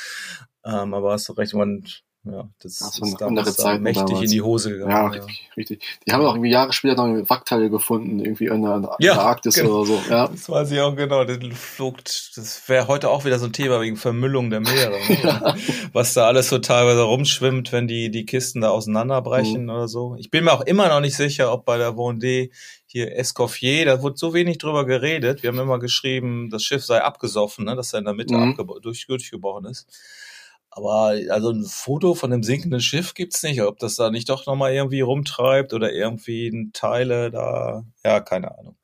B: Ähm, aber hast du recht, man ja, das,
C: Das
B: ist
C: andere Zeiten
B: mächtig
C: damals.
B: in die Hose gegangen.
C: Ja, richtig, richtig. Die haben auch irgendwie Jahre später noch Wrackteile gefunden, irgendwie in der, in der
B: Ja,
C: Arktis
B: genau.
C: oder so. Ja.
B: Das weiß ich auch genau. Das flog, das wäre heute auch wieder so ein Thema wegen Vermüllung der Meere. Ne? Was da alles so teilweise rumschwimmt, wenn die, die Kisten da auseinanderbrechen
C: Mhm.
B: oder so. Ich bin mir auch immer noch nicht sicher, ob bei der Vendée hier Escoffier, da wurde so wenig drüber geredet. Wir haben immer geschrieben, das Schiff sei abgesoffen, ne? dass er in der Mitte
C: Mhm.
B: durchgebrochen ist. Aber also ein Foto von einem sinkenden Schiff gibt's nicht. Ob das da nicht doch nochmal irgendwie rumtreibt oder irgendwie Teile da, ja, keine Ahnung.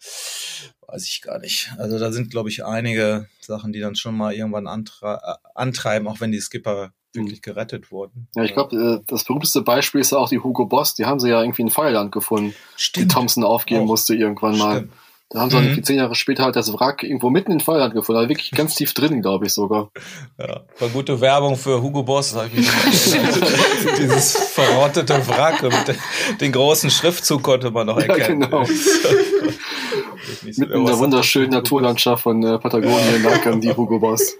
B: Weiß ich gar nicht. Also da sind, glaube ich, einige Sachen, die dann schon mal irgendwann antre äh, antreiben, auch wenn die Skipper wirklich gerettet wurden.
C: Ja, ich glaube, äh, das berühmteste Beispiel ist ja auch die Hugo Boss. Die haben sie ja irgendwie in Feuerland gefunden, die
B: Stimmt.
C: Thompson aufgeben
B: Auch.
C: musste irgendwann mal.
B: Stimmt.
C: Da haben sie
B: Mhm.
C: dann zehn Jahre später halt das Wrack irgendwo mitten in Feuerland gefunden. Also wirklich ganz tief drin, glaube ich sogar.
B: Ja, war gute Werbung für Hugo Boss, das hab ich mich. Dieses verrottete Wrack mit de- den großen Schriftzug konnte man noch
C: Ja,
B: erkennen.
C: genau.
B: Wirklich so,
C: Mitten in der wunderschönen? Naturlandschaft von äh, Patagonien lag dann die Hugo Boss.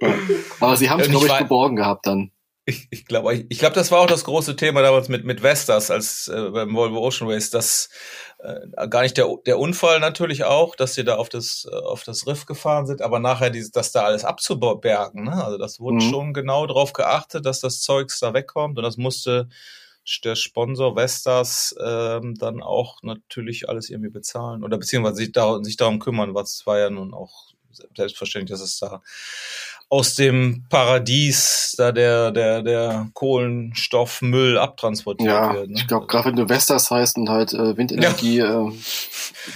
C: Ja. Aber sie haben es,
B: Ja,
C: glaube
B: ich
C: geborgen gehabt dann.
B: Ich, ich glaube, ich, ich glaube, das war auch das große Thema damals mit mit Vestas als äh, beim Volvo Ocean Race, dass äh, gar nicht der der Unfall natürlich auch, dass sie da auf das äh, auf das Riff gefahren sind, aber nachher dieses, das da alles abzubergen, ne? Also das wurde
C: Mhm.
B: schon genau darauf geachtet, dass das Zeugs da wegkommt und das musste der Sponsor Vestas ähm, dann auch natürlich alles irgendwie bezahlen oder beziehungsweise sich, da, sich darum kümmern, was war ja nun auch selbstverständlich, dass es da aus dem Paradies da der, der, der Kohlenstoffmüll abtransportiert
C: Ja,
B: wird. Ne?
C: ich glaube, gerade wenn du Vestas heißt und halt äh, Windenergie, äh,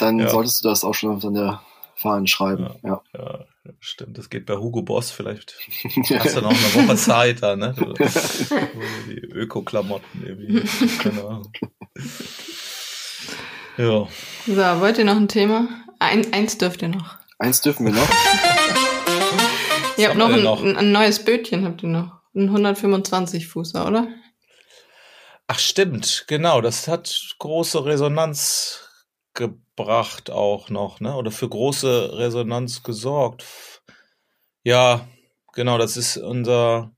C: dann
B: Ja.
C: solltest du das auch schon auf deine Fahnen schreiben. Ja.
B: Ja, stimmt. Das geht bei Hugo Boss vielleicht. Hast du noch eine Woche Zeit da, ne? Die Öko-Klamotten irgendwie. Keine Ahnung. Ja.
A: So, wollt ihr noch ein Thema? Ein, eins dürft ihr noch.
C: Eins dürfen wir noch.
A: Ihr habt noch ein,
B: denn noch?
A: ein, ein neues Bötchen, habt ihr noch. Ein 125 Fußer, oder?
B: Ach stimmt, genau. Das hat große Resonanz gebracht auch noch, ne? Oder für große Resonanz gesorgt. Ja, genau. Das ist unser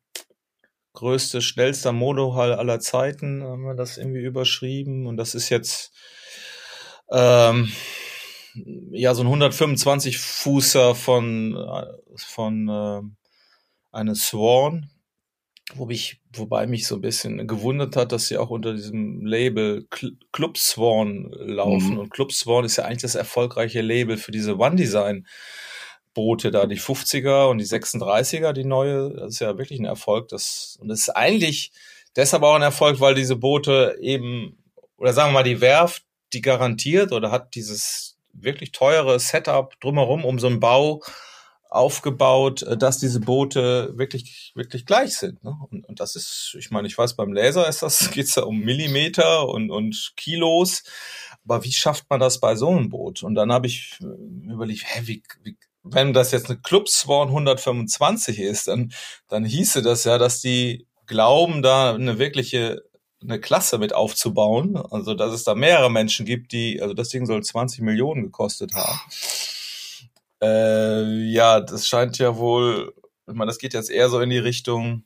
B: größte, schnellster Monohull aller Zeiten, haben wir das irgendwie überschrieben. Und das ist jetzt ähm, ja so ein 125 Fußer von äh, von ähm, eine Swan, wo ich, wobei mich so ein bisschen gewundert hat, dass sie auch unter diesem Label Cl Club Swan laufen.
C: Mhm.
B: Und Club Swan ist ja eigentlich das erfolgreiche Label für diese One Design Boote da, die 50er und die 36er, die neue, das ist ja wirklich ein Erfolg. Das, und das ist eigentlich deshalb auch ein Erfolg, weil diese Boote eben, oder sagen wir mal, die Werft, die garantiert oder hat dieses wirklich teure Setup drumherum um so einen Bau aufgebaut, äh, dass diese Boote wirklich, wirklich gleich sind. Ne? Und, und das ist, ich meine, ich weiß, beim Laser ist das, geht's ja um Millimeter und, und Kilos. Aber wie schafft man das bei so einem Boot? Und dann habe ich äh, überlegt, hä, wie, wie, wenn das jetzt eine Club Swan 125 ist, dann, dann hieße das ja, dass die glauben, da eine wirkliche eine Klasse mit aufzubauen. Also, dass es da mehrere Menschen gibt, die, also das Ding soll 20 Millionen gekostet haben. Äh, ja, das scheint ja wohl, ich meine, das geht jetzt eher so in die Richtung,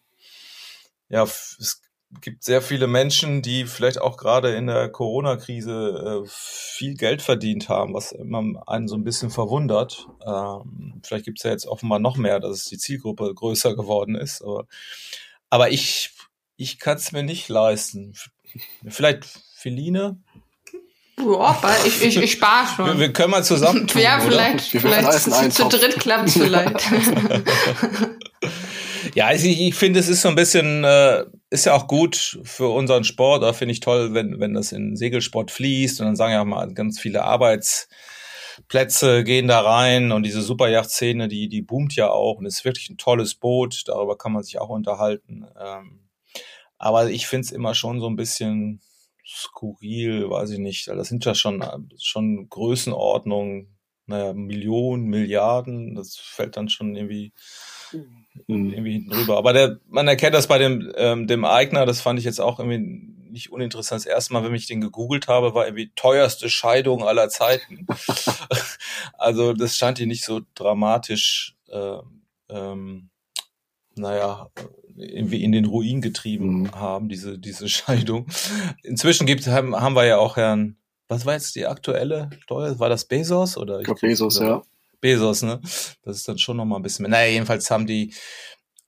B: ja, es gibt sehr viele Menschen, die vielleicht auch gerade in der Corona-Krise äh, viel Geld verdient haben, was immer einen so ein bisschen verwundert. Ähm, vielleicht gibt es ja jetzt offenbar noch mehr, dass die Zielgruppe größer geworden ist. Aber, aber ich, ich kann es mir nicht leisten. Vielleicht Feline?
A: Boah, ich, ich, ich spare
B: Wir,
A: schon.
B: wir können mal zusammen tun,
A: ja, vielleicht,
C: Wir
A: vielleicht zu, zu
C: Topf.
A: dritt klappt's vielleicht.
B: Ja, also ich, ich finde, es ist so ein bisschen, äh, ist ja auch gut für unseren Sport, da finde ich toll, wenn, wenn das in Segelsport fließt und dann sagen ja auch mal ganz viele Arbeitsplätze gehen da rein und diese Superjacht-Szene, die, die boomt ja auch und ist wirklich ein tolles Boot, darüber kann man sich auch unterhalten. Ähm, aber ich finde es immer schon so ein bisschen skurril, weiß ich nicht. Das sind ja schon, schon Größenordnungen, naja, Millionen, Milliarden, das fällt dann schon irgendwie mhm. irgendwie hinten rüber. Aber der, man erkennt das bei dem, ähm, dem Eigner, das fand ich jetzt auch irgendwie nicht uninteressant. Das erste Mal, wenn ich den gegoogelt habe, war irgendwie teuerste Scheidung aller Zeiten. also das scheint hier nicht so dramatisch, äh, ähm, naja, irgendwie in den Ruin getrieben mhm. haben, diese, diese Scheidung. Inzwischen gibt, haben, haben wir ja auch Herrn, was war jetzt die aktuelle Steuer? War das Bezos oder?
C: Ich glaube Bezos, ja.
B: Bezos, ne? Das ist dann schon noch mal ein bisschen mehr. Naja, jedenfalls haben die,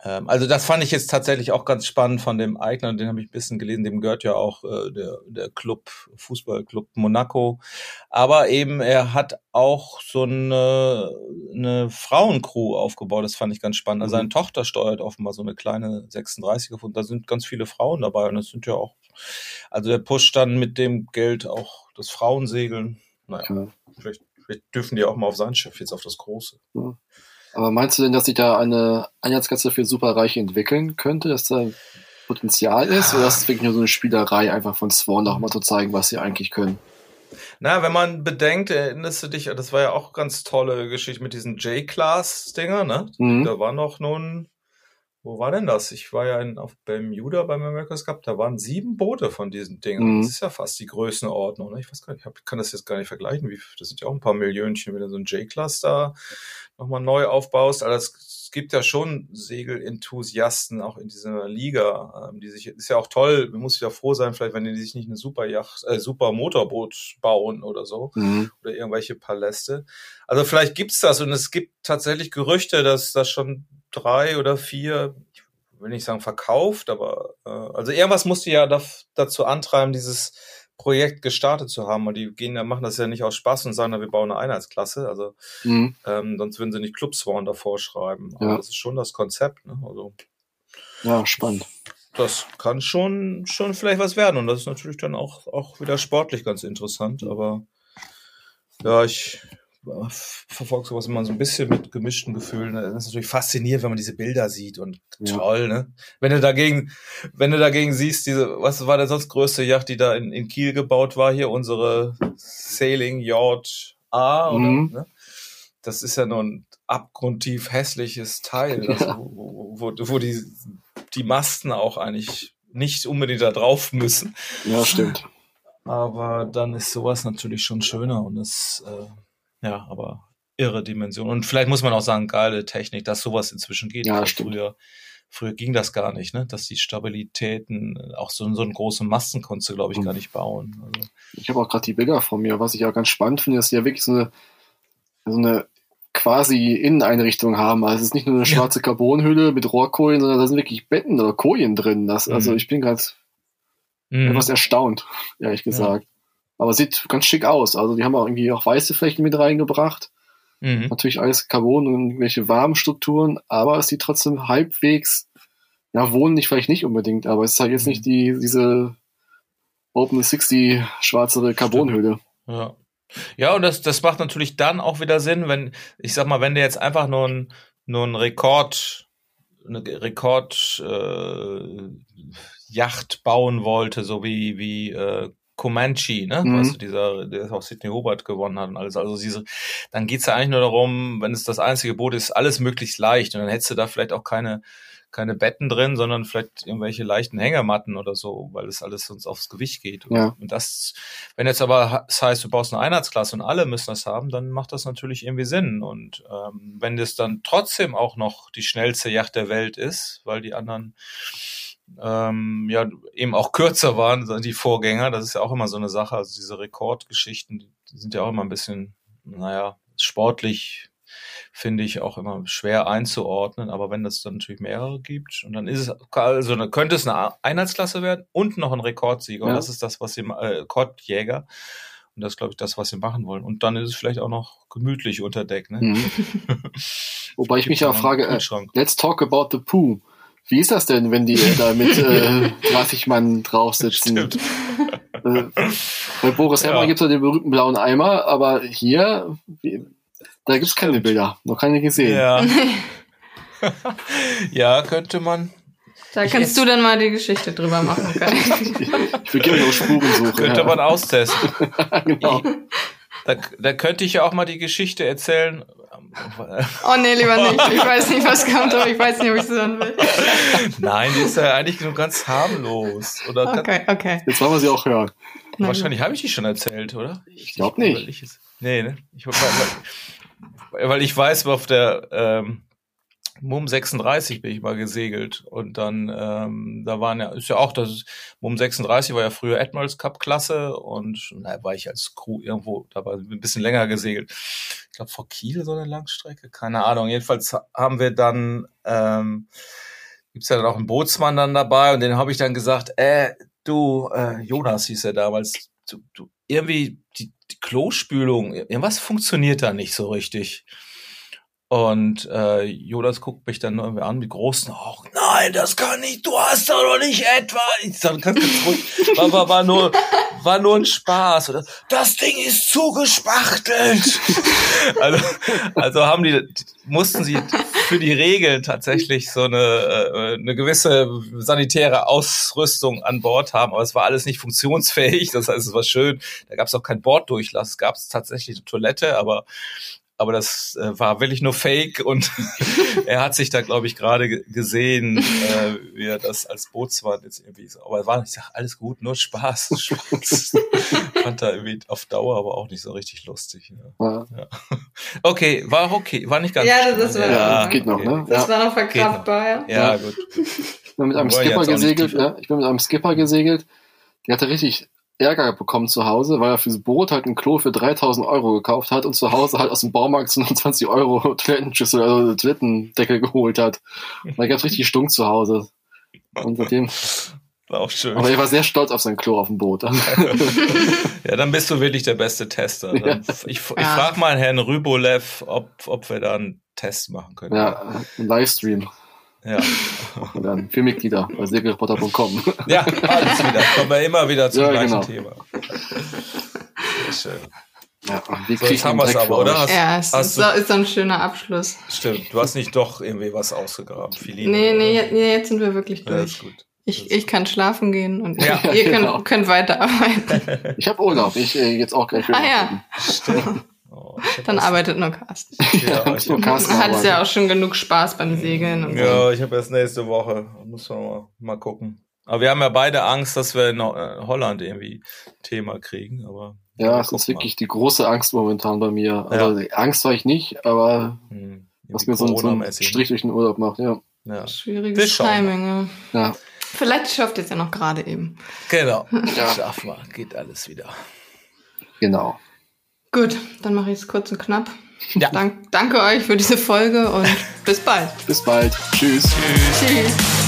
B: also das fand ich jetzt tatsächlich auch ganz spannend von dem Eigner, den habe ich ein bisschen gelesen, dem gehört ja auch äh, der, der Club, Fußballclub Monaco. Aber eben, er hat auch so eine, eine Frauencrew aufgebaut, das fand ich ganz spannend. Also seine mhm. Tochter steuert offenbar so eine kleine 36er und da sind ganz viele Frauen dabei und das sind ja auch, also der pusht dann mit dem Geld auch das Frauensegeln. Naja, ja. vielleicht Vielleicht dürfen die auch mal auf sein Schiff, jetzt auf das große. Ja.
C: Aber meinst du denn, dass sich da eine Einheitskasse für Superreiche entwickeln könnte, dass da Potenzial ist? Oder ist es wirklich nur so eine Spielerei, einfach von Swan auch mal zu zeigen, was sie eigentlich können?
B: Na, wenn man bedenkt, erinnerst du dich, das war ja auch ganz tolle Geschichte mit diesen J-Class-Dinger, ne? Mhm. Da war noch nun wo war denn das? Ich war ja in, auf Bermuda beim America's Cup, da waren sieben Boote von diesen Dingen. Mhm. Das ist ja fast die Größenordnung. Ne? Ich weiß gar nicht, ich hab, kann das jetzt gar nicht vergleichen. Wie, das sind ja auch ein paar Millionchen, wenn du so ein J-Class da nochmal neu aufbaust. Aber es gibt ja schon Segelenthusiasten auch in dieser Liga, ähm, die sich, ist ja auch toll, man muss ja froh sein, vielleicht, wenn die sich nicht eine super Yacht, äh, super Motorboot bauen oder so, mhm. oder irgendwelche Paläste. Also vielleicht gibt's das und es gibt tatsächlich Gerüchte, dass das schon drei oder vier, ich will nicht sagen verkauft, aber äh, also irgendwas musste ja da, dazu antreiben, dieses Projekt gestartet zu haben. Und die gehen ja, machen das ja nicht aus Spaß und sagen, na, wir bauen eine Einheitsklasse. Also mhm. ähm, sonst würden sie nicht Club Swan davor schreiben. Aber ja. das ist schon das Konzept. Ne? Also,
C: ja, spannend.
B: Das kann schon, schon vielleicht was werden. Und das ist natürlich dann auch, auch wieder sportlich ganz interessant. Aber ja, ich verfolge sowas immer so ein bisschen mit gemischten Gefühlen. Das ist natürlich faszinierend, wenn man diese Bilder sieht und ja. toll, ne? Wenn du dagegen, wenn du dagegen siehst, diese, was war der sonst größte Yacht, die da in, in Kiel gebaut war, hier unsere Sailing Yacht A, oder, mhm. ne? Das ist ja nur ein abgrundtief hässliches Teil, ja. also, wo, wo, wo die, die Masten auch eigentlich nicht unbedingt da drauf müssen.
C: Ja, stimmt.
B: Aber dann ist sowas natürlich schon schöner und es, äh, ja, aber irre Dimension. Und vielleicht muss man auch sagen, geile Technik, dass sowas inzwischen geht.
C: Ja, stimmt.
B: Früher, früher ging das gar nicht, ne? Dass die Stabilitäten, auch so, so einen großen Masten konntest du, glaube ich, mhm. gar nicht bauen. Also.
C: Ich habe auch gerade die Bilder von mir. Was ich auch ganz spannend finde, ist ja wirklich so eine, so eine quasi Inneneinrichtung haben. Also es ist nicht nur eine schwarze ja. Carbonhülle mit Rohrkojen, sondern da sind wirklich Betten oder Kojen drin. Das, also mhm. Also ich bin gerade mhm. etwas erstaunt, ehrlich gesagt. Ja. Aber sieht ganz schick aus. Also die haben auch irgendwie auch weiße Flächen mit reingebracht. Mhm. Natürlich alles Carbon und irgendwelche warmen Strukturen, aber es sieht trotzdem halbwegs, ja, wohnen nicht vielleicht nicht unbedingt, aber es ist halt jetzt mhm. nicht die, diese Open 60 schwarze Carbonhöhle.
B: Ja. Ja, und das, das macht natürlich dann auch wieder Sinn, wenn, ich sag mal, wenn der jetzt einfach nur ein, nur ein Rekord, eine Rekord, äh, Yacht bauen wollte, so wie, wie äh, Comanche, ne? Mhm. Weißt du, dieser, der auch Sidney Hobart gewonnen hat und alles. Also diese, dann geht's ja eigentlich nur darum, wenn es das einzige Boot ist, alles möglichst leicht. Und dann hättest du da vielleicht auch keine, keine Betten drin, sondern vielleicht irgendwelche leichten Hängematten oder so, weil es alles sonst aufs Gewicht geht.
C: Ja.
B: Und das, wenn jetzt aber das heißt, du baust eine Einheitsklasse und alle müssen das haben, dann macht das natürlich irgendwie Sinn. Und ähm, wenn das dann trotzdem auch noch die schnellste Yacht der Welt ist, weil die anderen ähm, ja eben auch kürzer waren, die Vorgänger. Das ist ja auch immer so eine Sache. Also diese Rekordgeschichten, die, sind ja auch immer ein bisschen, naja, sportlich finde ich auch immer schwer einzuordnen. Aber wenn das dann natürlich mehrere gibt und dann ist es, also dann könnte es eine Einheitsklasse werden und noch ein Rekordsieger. Ja. Und das ist das, was sie, äh, Rekordjäger. Und das ist, glaube ich, das, was sie machen wollen. Und dann ist es vielleicht auch noch gemütlich unter Deck. Ne? Mhm.
C: Wobei ich mich ja frage, äh, let's talk about the poo. Wie ist das denn, wenn die da mit äh, 30 Mann drauf sitzen? Äh, bei Boris Herrmann ja. gibt es ja den berühmten blauen Eimer, aber hier, wie, da gibt es keine Bilder. Noch keine gesehen.
B: Ja. ja, könnte man.
A: Da ich kannst du dann mal die Geschichte drüber machen.
C: ich will gerne auch Spurensuche.
B: Könnte ja. man austesten. genau. Da, da könnte ich ja auch mal die Geschichte erzählen.
A: Oh nee, lieber nicht. Ich weiß nicht, was kommt, aber ich weiß nicht, ob ich es hören will.
B: Nein, die ist ja eigentlich nur ganz harmlos. Oder
A: Okay, okay.
C: Jetzt wollen wir sie auch hören.
B: Wahrscheinlich habe ich die schon erzählt, oder?
C: Ich glaub nicht.
B: Weil ich es- nee, ne? Ich, weil, weil ich weiß, auf der ähm, MUM 36 bin ich mal gesegelt und dann, ähm, da waren ja, ist ja auch das, MUM 36 war ja früher Admirals Cup Klasse und da war ich als Crew irgendwo, da war ein bisschen länger gesegelt. Ich glaube vor Kiel so eine Langstrecke, keine Ahnung. Jedenfalls haben wir dann, ähm, gibt's ja dann auch einen Bootsmann dann dabei und den habe ich dann gesagt, äh, du, äh, Jonas hieß er damals, du, du, irgendwie die, die Klospülung, irgendwas funktioniert da nicht so richtig. Und äh, Jonas guckt mich dann irgendwie an mit großen Augen. Nein, das kann nicht, du hast doch noch nicht etwa. Ich sag, ganz, ganz ruhig, war, war, war, nur, war nur ein Spaß. Oder, das Ding ist zugespachtelt. also, also haben die, mussten sie für die Regeln tatsächlich so eine, äh, eine gewisse sanitäre Ausrüstung an Bord haben, aber es war alles nicht funktionsfähig. Das heißt, es war schön. Da gab es auch keinen Borddurchlass. Es gab tatsächlich eine Toilette, aber aber das äh, war wirklich nur Fake und er hat sich da, glaube ich, gerade ge- gesehen, äh, wie er das als Bootsmann jetzt irgendwie so. Aber war, ich sag, alles gut, nur Spaß. Spaß. Fand er irgendwie auf Dauer aber auch nicht so richtig lustig. Ja.
C: Ja,
B: Okay, war okay, war nicht ganz.
A: Ja, das ist
C: ja, geht noch, ne?
A: Das
C: Ja.
A: war noch verkraftbar, ja.
B: Ja, gut.
C: Ich bin mit einem Skipper gesegelt, ja. Ich bin mit einem Skipper gesegelt. Der hatte richtig Ärger bekommen zu Hause, weil er fürs Boot halt ein Klo für 3000 Euro gekauft hat und zu Hause halt aus dem Baumarkt 20 Euro Toilettenschüssel, also Toilettendeckel geholt hat. Und da gab's richtig Stunk zu Hause. Und seitdem,
B: War auch schön.
C: aber er war sehr stolz auf sein Klo auf dem Boot.
B: ja, dann bist du wirklich der beste Tester.
C: Ja.
B: Ich, ich
A: Ja.
B: frage mal Herrn Rybolev, ob, ob wir da einen Test machen können.
C: Ja, ein Livestream.
B: Ja.
C: Und dann für Mitglieder bei segelreporter.com.
B: Ja, alles wieder. Kommen wir immer wieder zum
C: Ja,
B: gleichen
C: genau.
B: Thema. Sehr schön.
C: Ja, wir
B: So, jetzt haben wir's
C: Dreck
B: aber, oder? Hast-
A: Ja, es
B: hast
A: ist
B: du-
A: so, ist so ein schöner Abschluss.
B: Stimmt, du hast nicht doch irgendwie was ausgegraben. Filine,
A: Nee, nee, nee, jetzt sind wir wirklich
B: Ja, ist
A: durch.
B: gut.
A: Ich, ich kann schlafen gehen und
B: Ja,
A: ihr könnt,
C: genau.
A: könnt weiterarbeiten.
C: Ich habe Urlaub, ich äh, jetzt auch gleich wieder.
A: Ah ja,
B: Stimmt. Oh,
A: dann
B: erst-
A: arbeitet nur Carsten.
B: Ja,
C: Ja, so Carsten
A: Man hat ja auch schon genug Spaß beim Segeln und so.
B: Ja, ich habe erst nächste Woche. Muss man mal, mal gucken. Aber wir haben ja beide Angst, dass wir in äh, Holland irgendwie Thema kriegen. Aber
C: Ja, es ist
B: mal.
C: wirklich die große Angst momentan bei mir. Also Angst war ich nicht, aber
B: Hm,
C: was mir so, ein- so einen
B: Corona-mäßig.
C: Strich durch den Urlaub macht, ja.
B: Ja.
A: Schwieriges
B: mal.
A: Timing, ja.
C: Ja,
A: Vielleicht schafft ihr es ja noch gerade eben.
B: Genau.
C: Ja.
B: Schaffen wir. Geht alles wieder.
C: genau.
A: Gut, dann mache ich es kurz und knapp.
B: Ja.
A: Dank, danke euch für diese Folge und bis bald.
C: Bis bald. Tschüss.
B: Tschüss.
A: Tschüss.